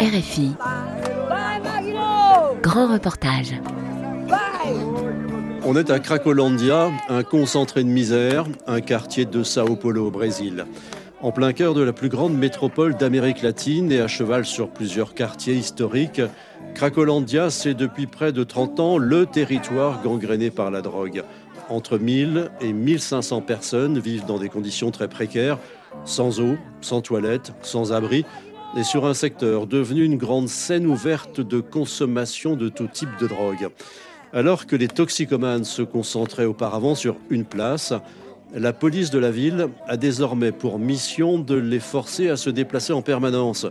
RFI. Grand reportage. On est à Cracolandia, un concentré de misère, un quartier de Sao Paulo au Brésil. En plein cœur de la plus grande métropole d'Amérique latine et à cheval sur plusieurs quartiers historiques, Cracolandia, c'est depuis près de 30 ans le territoire gangréné par la drogue. Entre 1000 et 1500 personnes vivent dans des conditions très précaires, sans eau, sans toilette, sans abri, et sur un secteur devenu une grande scène ouverte de consommation de tout type de drogue. Alors que les toxicomanes se concentraient auparavant sur une place, la police de la ville a désormais pour mission de les forcer à se déplacer en permanence.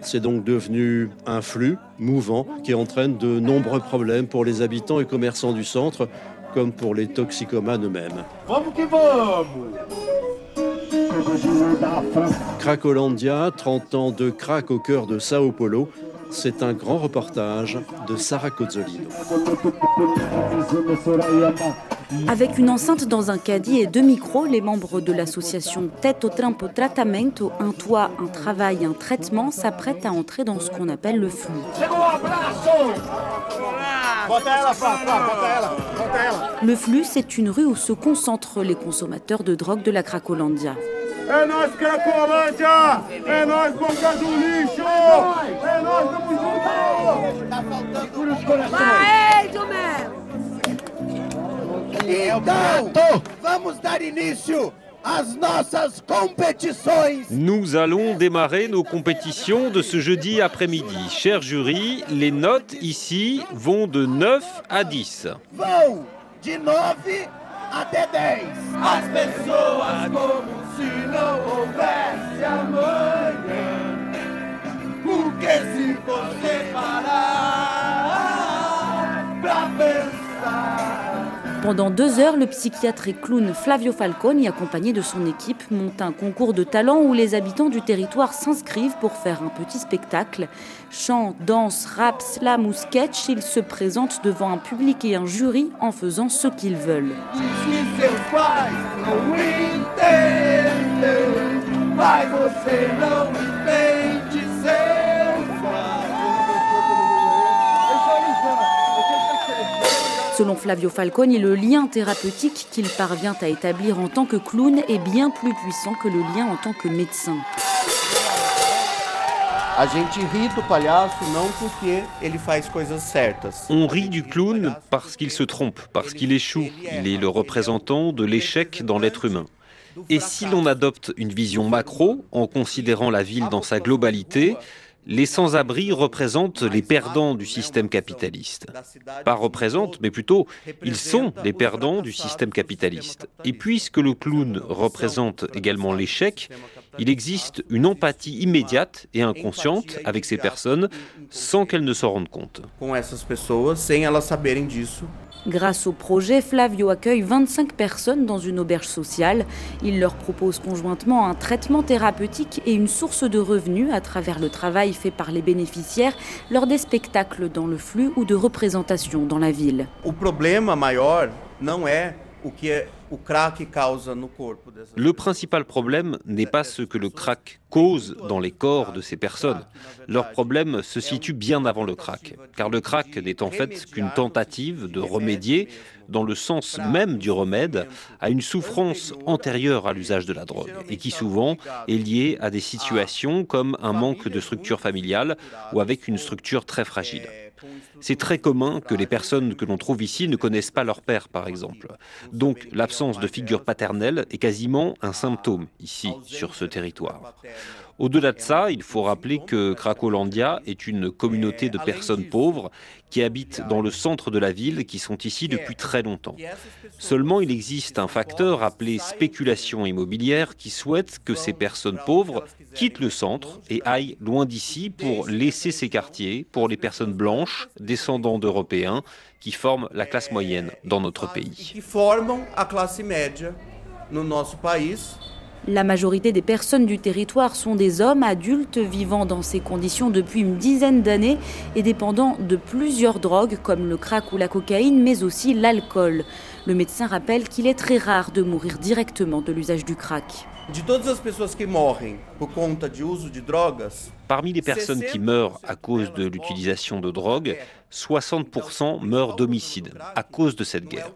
C'est donc devenu un flux mouvant qui entraîne de nombreux problèmes pour les habitants et commerçants du centre, comme pour les toxicomanes eux-mêmes. Cracolandia, 30 ans de crack au cœur de Sao Paulo, c'est un grand reportage de Sarah Cozzolino. Avec une enceinte dans un caddie et deux micros, les membres de l'association Tête au Trampo Tratamento, un toit, un travail, un traitement, s'apprêtent à entrer dans ce qu'on appelle le flux. Le flux, c'est une rue où se concentrent les consommateurs de drogue de la Cracolandia. É nós Cracolândia! É nós Boca do Lixo! É nós tamo junto! Tá faltando os corações! Então, vamos dar início às nossas competições! Nous allons démarrer nos compétitions de ce jeudi après-midi. Cher jury, les notes ici vont de 9 à 10. Vão de 9 até 10. Pendant deux heures, le psychiatre et clown Flavio Falcone, accompagné de son équipe, monte un concours de talent où les habitants du territoire s'inscrivent pour faire un petit spectacle. Chant, danse, rap, slam ou sketch, ils se présentent devant un public et un jury en faisant ce qu'ils veulent. Selon Flavio Falcone, le lien thérapeutique qu'il parvient à établir en tant que clown est bien plus puissant que le lien en tant que médecin. On rit du clown parce qu'il se trompe, parce qu'il échoue. Il est le représentant de l'échec dans l'être humain. Et si l'on adopte une vision macro, en considérant la ville dans sa globalité, les sans-abri représentent les perdants du système capitaliste. Pas représentent, mais plutôt, ils sont les perdants du système capitaliste. Et puisque le clown représente également l'échec, il existe une empathie immédiate et inconsciente avec ces personnes sans qu'elles ne s'en rendent compte. Grâce au projet, Flavio accueille 25 personnes dans une auberge sociale. Il leur propose conjointement un traitement thérapeutique et une source de revenus à travers le travail fait par les bénéficiaires lors des spectacles dans le flux ou de représentations dans la ville. Le principal problème n'est pas ce que le crack cause dans les corps de ces personnes. Leur problème se situe bien avant le crack, car le crack n'est en fait qu'une tentative de remédier, dans le sens même du remède, à une souffrance antérieure à l'usage de la drogue, et qui souvent est liée à des situations comme un manque de structure familiale ou avec une structure très fragile. C'est très commun que les personnes que l'on trouve ici ne connaissent pas leur père, par exemple. Donc l'absence de figure paternelle est quasiment un symptôme ici, sur ce territoire. Au-delà de ça, il faut rappeler que Cracolandia est une communauté de personnes pauvres qui habitent dans le centre de la ville, qui sont ici depuis très longtemps. Seulement, il existe un facteur appelé spéculation immobilière qui souhaite que ces personnes pauvres quittent le centre et aillent loin d'ici pour laisser ces quartiers pour les personnes blanches, descendants d'Européens, qui forment la classe moyenne dans notre pays. que formam a classe média no nosso país. La majorité des personnes du territoire sont des hommes adultes vivant dans ces conditions depuis une dizaine d'années et dépendant de plusieurs drogues comme le crack ou la cocaïne, mais aussi l'alcool. Le médecin rappelle qu'il est très rare de mourir directement de l'usage du crack. Parmi les personnes qui meurent à cause de l'utilisation de drogue, 60% meurent d'homicide à cause de cette guerre.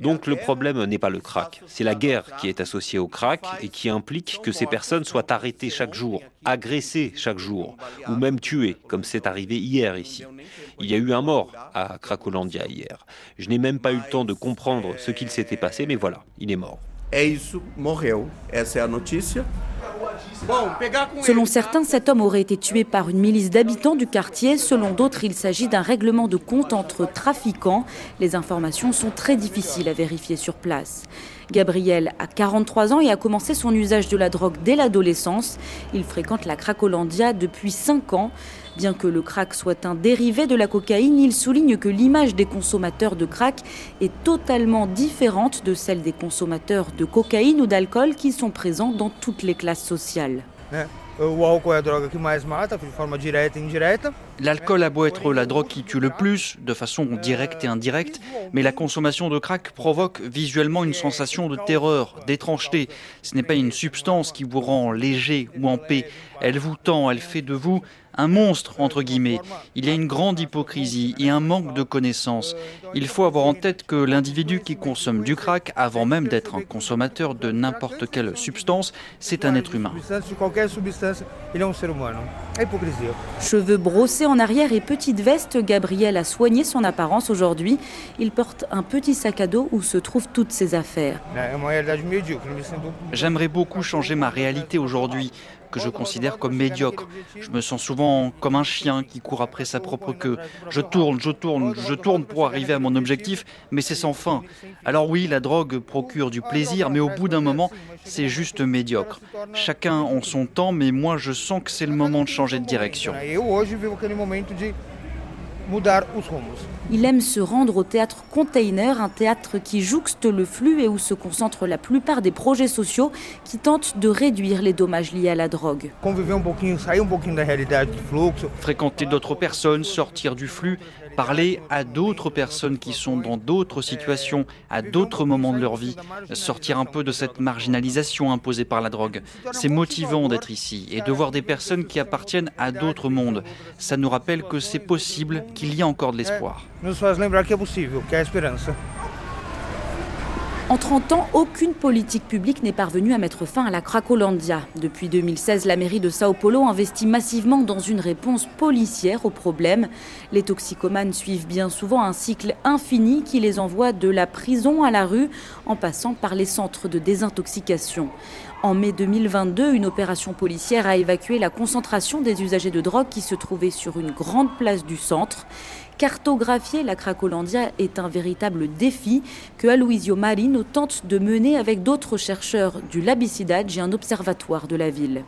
Donc le problème n'est pas le crack, c'est la guerre qui est associée au crack et qui implique que ces personnes soient arrêtées chaque jour, agressées chaque jour, ou même tuées, comme c'est arrivé hier ici. Il y a eu un mort à Cracolandia hier. Je n'ai même pas eu le temps de comprendre ce qu'il s'était passé, mais voilà, il est mort. Selon certains, cet homme aurait été tué par une milice d'habitants du quartier. Selon d'autres, il s'agit d'un règlement de compte entre trafiquants. Les informations sont très difficiles à vérifier sur place. Gabriel a 43 ans et a commencé son usage de la drogue dès l'adolescence. Il fréquente la Cracolandia depuis 5 ans. Bien que le crack soit un dérivé de la cocaïne, il souligne que l'image des consommateurs de crack est totalement différente de celle des consommateurs de cocaïne ou d'alcool qui sont présents dans toutes les classes sociales. L'alcool a beau être la drogue qui tue le plus, de façon directe et indirecte, mais la consommation de crack provoque visuellement une sensation de terreur, d'étrangeté. Ce n'est pas une substance qui vous rend léger ou en paix. Elle vous tend, elle fait de vous un monstre, entre guillemets. Il y a une grande hypocrisie et un manque de connaissances. Il faut avoir en tête que l'individu qui consomme du crack, avant même d'être un consommateur de n'importe quelle substance, c'est un être humain. Cheveux brossés en arrière et petite veste, Gabriel a soigné son apparence aujourd'hui. Il porte un petit sac à dos où se trouvent toutes ses affaires. J'aimerais beaucoup changer ma réalité aujourd'hui que je considère comme médiocre. Je me sens souvent comme un chien qui court après sa propre queue. Je tourne, je tourne, je tourne pour arriver à mon objectif, mais c'est sans fin. Alors oui, la drogue procure du plaisir, mais au bout d'un moment, c'est juste médiocre. Chacun en son temps, mais moi je sens que c'est le moment de changer de direction. Il aime se rendre au théâtre Container, un théâtre qui jouxte le flux et où se concentrent la plupart des projets sociaux qui tentent de réduire les dommages liés à la drogue. Fréquenter d'autres personnes, sortir du flux, parler à d'autres personnes qui sont dans d'autres situations, à d'autres moments de leur vie, sortir un peu de cette marginalisation imposée par la drogue. C'est motivant d'être ici et de voir des personnes qui appartiennent à d'autres mondes. Ça nous rappelle que c'est possible, qu'il y a encore de l'espoir. En 30 ans, aucune politique publique n'est parvenue à mettre fin à la Cracolandia. Depuis 2016, la mairie de Sao Paulo investit massivement dans une réponse policière au problème. Les toxicomanes suivent bien souvent un cycle infini qui les envoie de la prison à la rue en passant par les centres de désintoxication. En mai 2022, une opération policière a évacué la concentration des usagers de drogue qui se trouvaient sur une grande place du centre. Cartographier la Cracolandia est un véritable défi que Aloisio Marino tente de mener avec d'autres chercheurs du Labicidade et un observatoire de la ville.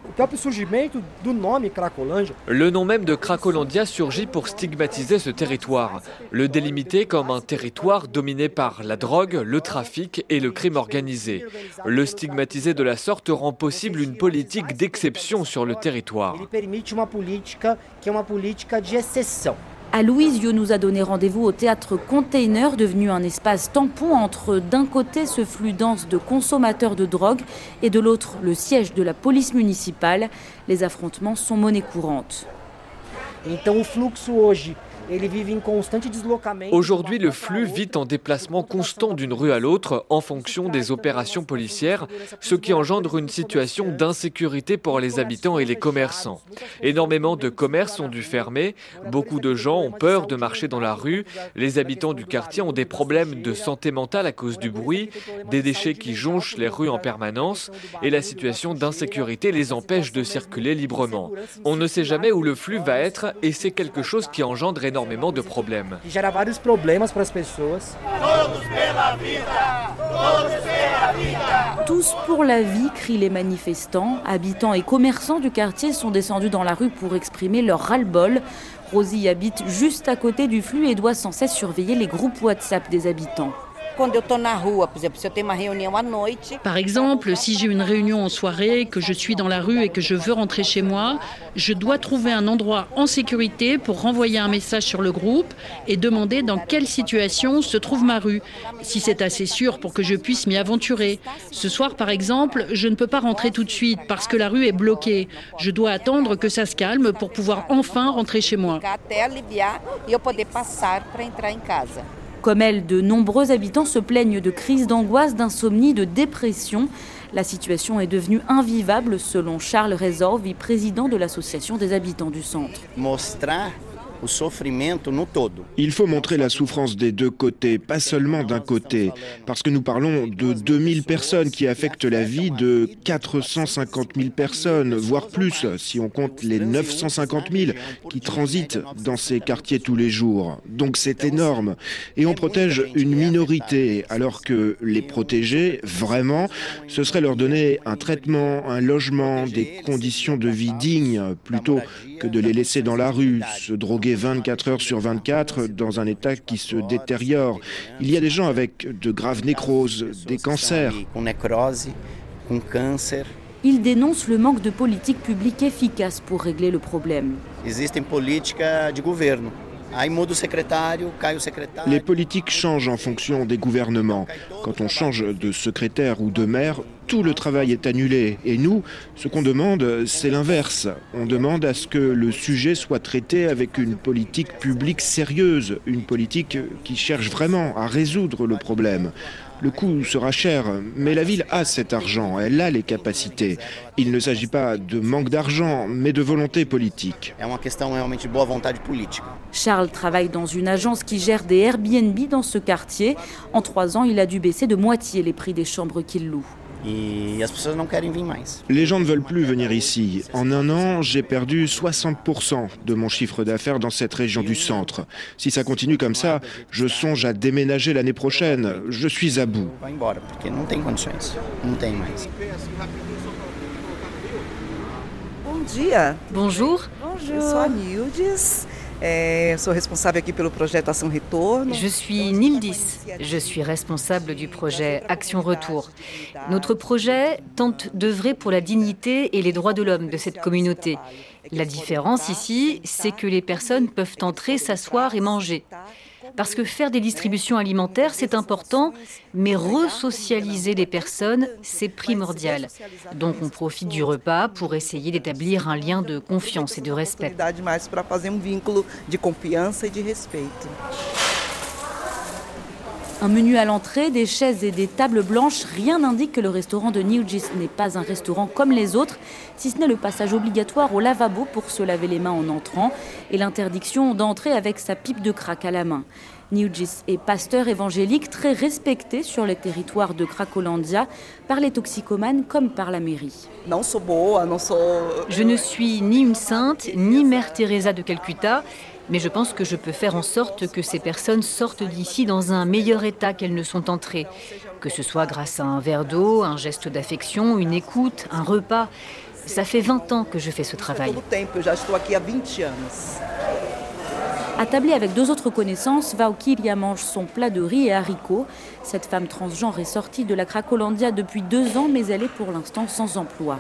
Le nom même de Cracolandia surgit pour stigmatiser ce territoire, le délimiter comme un territoire dominé par la drogue, le trafic et le crime organisé. Le stigmatiser de la sorte rend possible une politique d'exception sur le territoire. Aloisio nous a donné rendez-vous au théâtre Container, devenu un espace tampon entre d'un côté ce flux dense de consommateurs de drogue et de l'autre le siège de la police municipale. Les affrontements sont monnaie courante. Aujourd'hui, le flux vit en déplacement constant d'une rue à l'autre en fonction des opérations policières, ce qui engendre une situation d'insécurité pour les habitants et les commerçants. Énormément de commerces ont dû fermer, beaucoup de gens ont peur de marcher dans la rue, les habitants du quartier ont des problèmes de santé mentale à cause du bruit, des déchets qui jonchent les rues en permanence, et la situation d'insécurité les empêche de circuler librement. On ne sait jamais où le flux va être et c'est quelque chose qui engendre énormément de problèmes. Tous pour la vie, crient les manifestants. Habitants et commerçants du quartier sont descendus dans la rue pour exprimer leur ras-le-bol. Rosie habite juste à côté du flux et doit sans cesse surveiller les groupes WhatsApp des habitants. Par exemple, si j'ai une réunion en soirée, que je suis dans la rue et que je veux rentrer chez moi, je dois trouver un endroit en sécurité pour renvoyer un message sur le groupe et demander dans quelle situation se trouve ma rue, si c'est assez sûr pour que je puisse m'y aventurer. Ce soir, par exemple, je ne peux pas rentrer tout de suite parce que la rue est bloquée. Je dois attendre que ça se calme pour pouvoir enfin rentrer chez moi. Comme elle, de nombreux habitants se plaignent de crises d'angoisse, d'insomnie, de dépression. La situation est devenue invivable selon Charles Rezor, président de l'association des habitants du centre. Il faut montrer la souffrance des deux côtés, pas seulement d'un côté, parce que nous parlons de 2000 personnes qui affectent la vie de 450 000 personnes, voire plus, si on compte les 950 000 qui transitent dans ces quartiers tous les jours. Donc c'est énorme. Et on protège une minorité, alors que les protéger, vraiment, ce serait leur donner un traitement, un logement, des conditions de vie dignes, plutôt que de les laisser dans la rue, se droguer 24 heures sur 24 dans un état qui se détériore. Il y a des gens avec de graves nécroses, des cancers. Il dénonce le manque de politique publique efficace pour régler le problème. Les politiques changent en fonction des gouvernements. Quand on change de secrétaire ou de maire, tout le travail est annulé. Et nous, ce qu'on demande, c'est l'inverse. On demande à ce que le sujet soit traité avec une politique publique sérieuse, une politique qui cherche vraiment à résoudre le problème. Le coût sera cher, mais la ville a cet argent, elle a les capacités. Il ne s'agit pas de manque d'argent, mais de volonté politique. Charles travaille dans une agence qui gère des Airbnb dans ce quartier. En trois ans, il a dû baisser de moitié les prix des chambres qu'il loue. Les gens ne veulent plus venir ici. En un an, j'ai perdu 60% de mon chiffre d'affaires dans cette région du centre. Si ça continue comme ça, je songe à déménager l'année prochaine. Je suis à bout. Bonjour. Bonjour. Je suis Nildis. Je suis responsable du projet Action Retour. Notre projet tente d'œuvrer pour la dignité et les droits de l'homme de cette communauté. La différence ici, c'est que les personnes peuvent entrer, s'asseoir et manger. Parce que faire des distributions alimentaires, c'est important, mais resocialiser les personnes, c'est primordial. Donc on profite du repas pour essayer d'établir un lien de confiance et de respect. Un menu à l'entrée, des chaises et des tables blanches, rien n'indique que le restaurant de Newgis n'est pas un restaurant comme les autres, si ce n'est le passage obligatoire au lavabo pour se laver les mains en entrant et l'interdiction d'entrer avec sa pipe de crack à la main. Newgis est pasteur évangélique très respecté sur les territoires de Cracolandia par les toxicomanes comme par la mairie. Je ne suis ni une sainte, ni Mère Teresa de Calcutta, mais je pense que je peux faire en sorte que ces personnes sortent d'ici dans un meilleur état qu'elles ne sont entrées. Que ce soit grâce à un verre d'eau, un geste d'affection, une écoute, un repas. Ça fait 20 ans que je fais ce travail. Attablée avec deux autres connaissances, Valkyria mange son plat de riz et haricots. Cette femme transgenre est sortie de la Cracolandia depuis deux ans, mais elle est pour l'instant sans emploi.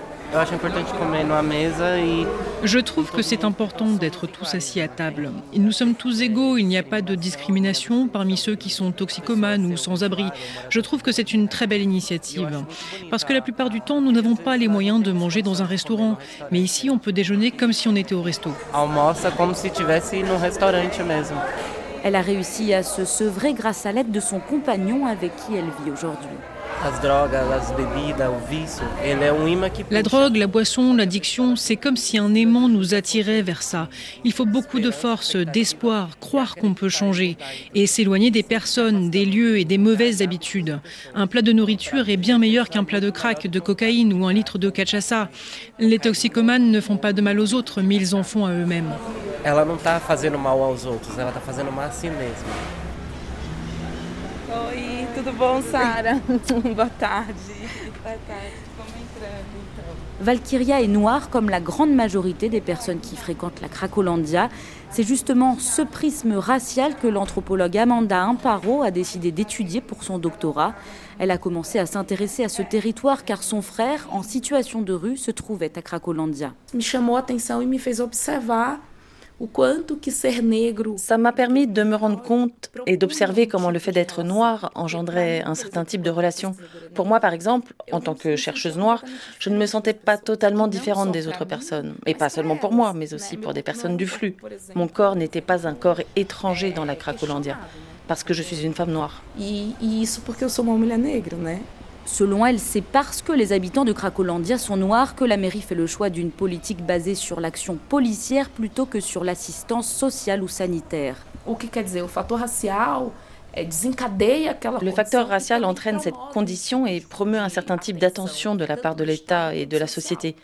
Je trouve que c'est important d'être tous assis à table. Nous sommes tous égaux, il n'y a pas de discrimination parmi ceux qui sont toxicomanes ou sans abri. Je trouve que c'est une très belle initiative. Parce que la plupart du temps, nous n'avons pas les moyens de manger dans un restaurant. Mais ici, on peut déjeuner comme si on était au resto. Elle a réussi à se sevrer grâce à l'aide de son compagnon avec qui elle vit aujourd'hui. La drogue, la boisson, l'addiction, c'est comme si un aimant nous attirait vers ça. Il faut beaucoup de force, d'espoir, croire qu'on peut changer et s'éloigner des personnes, des lieux et des mauvaises habitudes. Un plat de nourriture est bien meilleur qu'un plat de crack, de cocaïne ou un litre de cachaça. Les toxicomanes ne font pas de mal aux autres, mais ils en font à eux-mêmes. Ela não mal aos outros, ela está fazendo mal a si mesma. Valkyria est noire comme la grande majorité des personnes qui fréquentent la Cracolandia. C'est justement ce prisme racial que l'anthropologue Amanda Imparo a décidé d'étudier pour son doctorat. Elle a commencé à s'intéresser à ce territoire car son frère, en situation de rue, se trouvait à Cracolandia. Me chamou a atenção e me fez observar ça m'a permis de me rendre compte et d'observer comment le fait d'être noir engendrait un certain type de relation. Pour moi, par exemple, en tant que chercheuse noire, je ne me sentais pas totalement différente des autres personnes. Et pas seulement pour moi, mais aussi pour des personnes du flux. Mon corps n'était pas un corps étranger dans la Cracolandia, parce que je suis une femme noire. E, e isso porque eu sou uma mulher negra, né? Selon elle, c'est parce que les habitants de Cracolandia sont noirs que la mairie fait le choix d'une politique basée sur l'action policière plutôt que sur l'assistance sociale ou sanitaire. Le facteur racial entraîne cette condition et promeut un certain type d'attention de la part de l'État et de la société.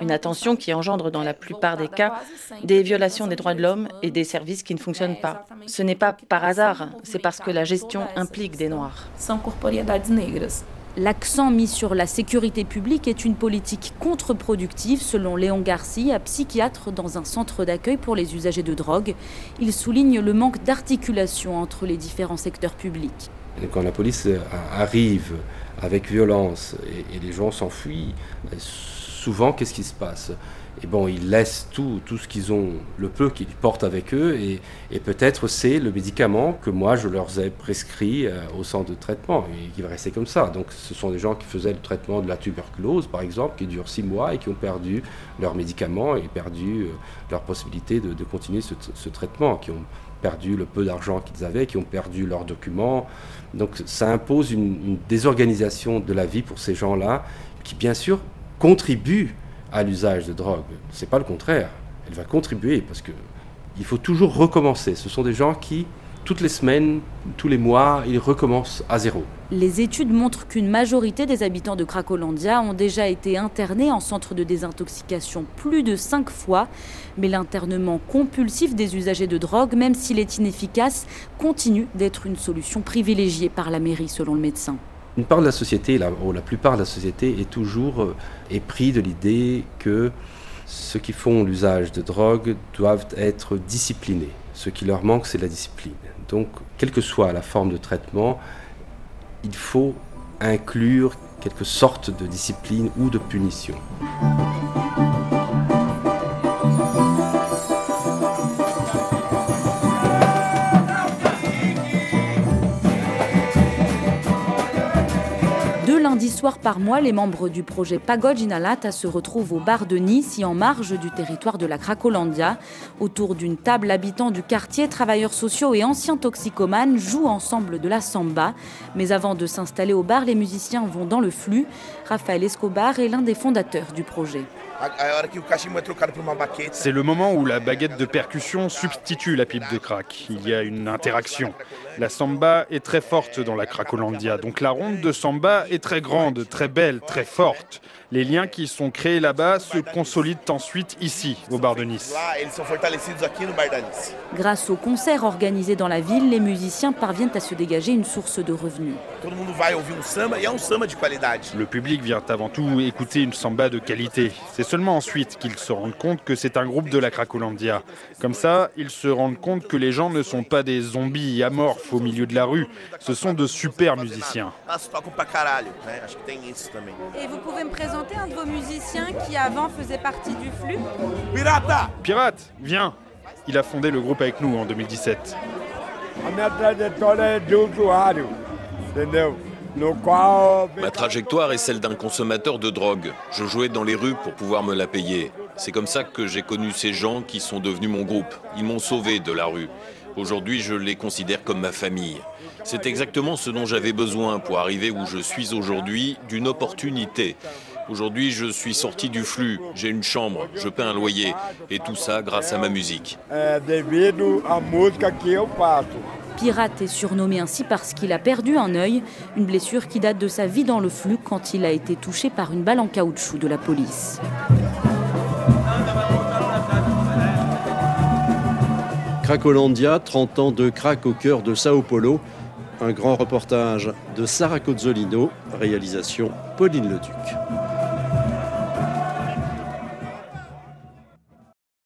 Une attention qui engendre dans la plupart des cas des violations des droits de l'homme et des services qui ne fonctionnent pas. Ce n'est pas par hasard, c'est parce que la gestion implique des Noirs. L'accent mis sur la sécurité publique est une politique contre-productive, selon Léon Garcia, psychiatre dans un centre d'accueil pour les usagers de drogue. Il souligne le manque d'articulation entre les différents secteurs publics. Quand la police arrive avec violence et, les gens s'enfuient, souvent, qu'est-ce qui se passe? Et bon, ils laissent tout, tout ce qu'ils ont, le peu qu'ils portent avec eux, et, peut-être c'est le médicament que moi je leur ai prescrit euh, au centre de traitement, et qui va rester comme ça. Donc ce sont des gens qui faisaient le traitement de la tuberculose, par exemple, qui dure six mois et qui ont perdu leur médicament et perdu euh, leur possibilité de, continuer ce, traitement, qui ont perdu le peu d'argent qu'ils avaient, qui ont perdu leurs documents. Donc ça impose une, une désorganisation de la vie pour ces gens-là, qui bien sûr contribuent à l'usage de drogue. C'est pas le contraire. Elle va contribuer parce que il faut toujours recommencer. Ce sont des gens qui, toutes les semaines, tous les mois, ils recommencent à zéro. Les études montrent qu'une majorité des habitants de Cracolandia ont déjà été internés en centre de désintoxication plus de cinq fois. Mais l'internement compulsif des usagers de drogue, même s'il est inefficace, continue d'être une solution privilégiée par la mairie, selon le médecin. Une part de la société, la, la plupart de la société, est toujours euh, épris de l'idée que ceux qui font l'usage de drogue doivent être disciplinés. Ce qui leur manque, c'est la discipline. Donc, quelle que soit la forme de traitement, il faut inclure quelque sorte de discipline ou de punition. Soir par mois, les membres du projet Pagode Inalata se retrouvent au bar de Nice, en marge du territoire de la Cracolandia. Autour d'une table, habitants du quartier, travailleurs sociaux et anciens toxicomanes jouent ensemble de la samba. Mais avant de s'installer au bar, les musiciens vont dans le flux. Raphaël Escobar est l'un des fondateurs du projet. C'est le moment où la baguette de percussion substitue la pipe de crack. Il y a une interaction. La samba est très forte dans la Cracolandia, donc la ronde de samba est très grande, très belle, très forte. Les liens qui sont créés là-bas se consolident ensuite ici, au bar de Nice. Grâce aux concerts organisés dans la ville, les musiciens parviennent à se dégager une source de revenus. Le public vient avant tout écouter une samba de qualité. C'est seulement ensuite qu'ils se rendent compte que c'est un groupe de la Cracolandia. Comme ça, ils se rendent compte que les gens ne sont pas des zombies amorphes au milieu de la rue. Ce sont de super musiciens. Et vous pouvez me présenter un de vos musiciens qui avant faisait partie du flux? Pirata Pirate, viens Il a fondé le groupe avec nous en 2017. Ma trajectoire est celle d'un consommateur de drogue. Je jouais dans les rues pour pouvoir me la payer. C'est comme ça que j'ai connu ces gens qui sont devenus mon groupe. Ils m'ont sauvé de la rue. Aujourd'hui, je les considère comme ma famille. C'est exactement ce dont j'avais besoin pour arriver où je suis aujourd'hui, d'une opportunité. Aujourd'hui, je suis sorti du flux, j'ai une chambre, je paie un loyer, et tout ça grâce à ma musique. Pirate est surnommé ainsi parce qu'il a perdu un œil, une blessure qui date de sa vie dans le flux quand il a été touché par une balle en caoutchouc de la police. Cracolandia, 30 ans de crack au cœur de Sao Paulo, Un grand reportage de Sarah Cozzolino, réalisation Pauline Leduc.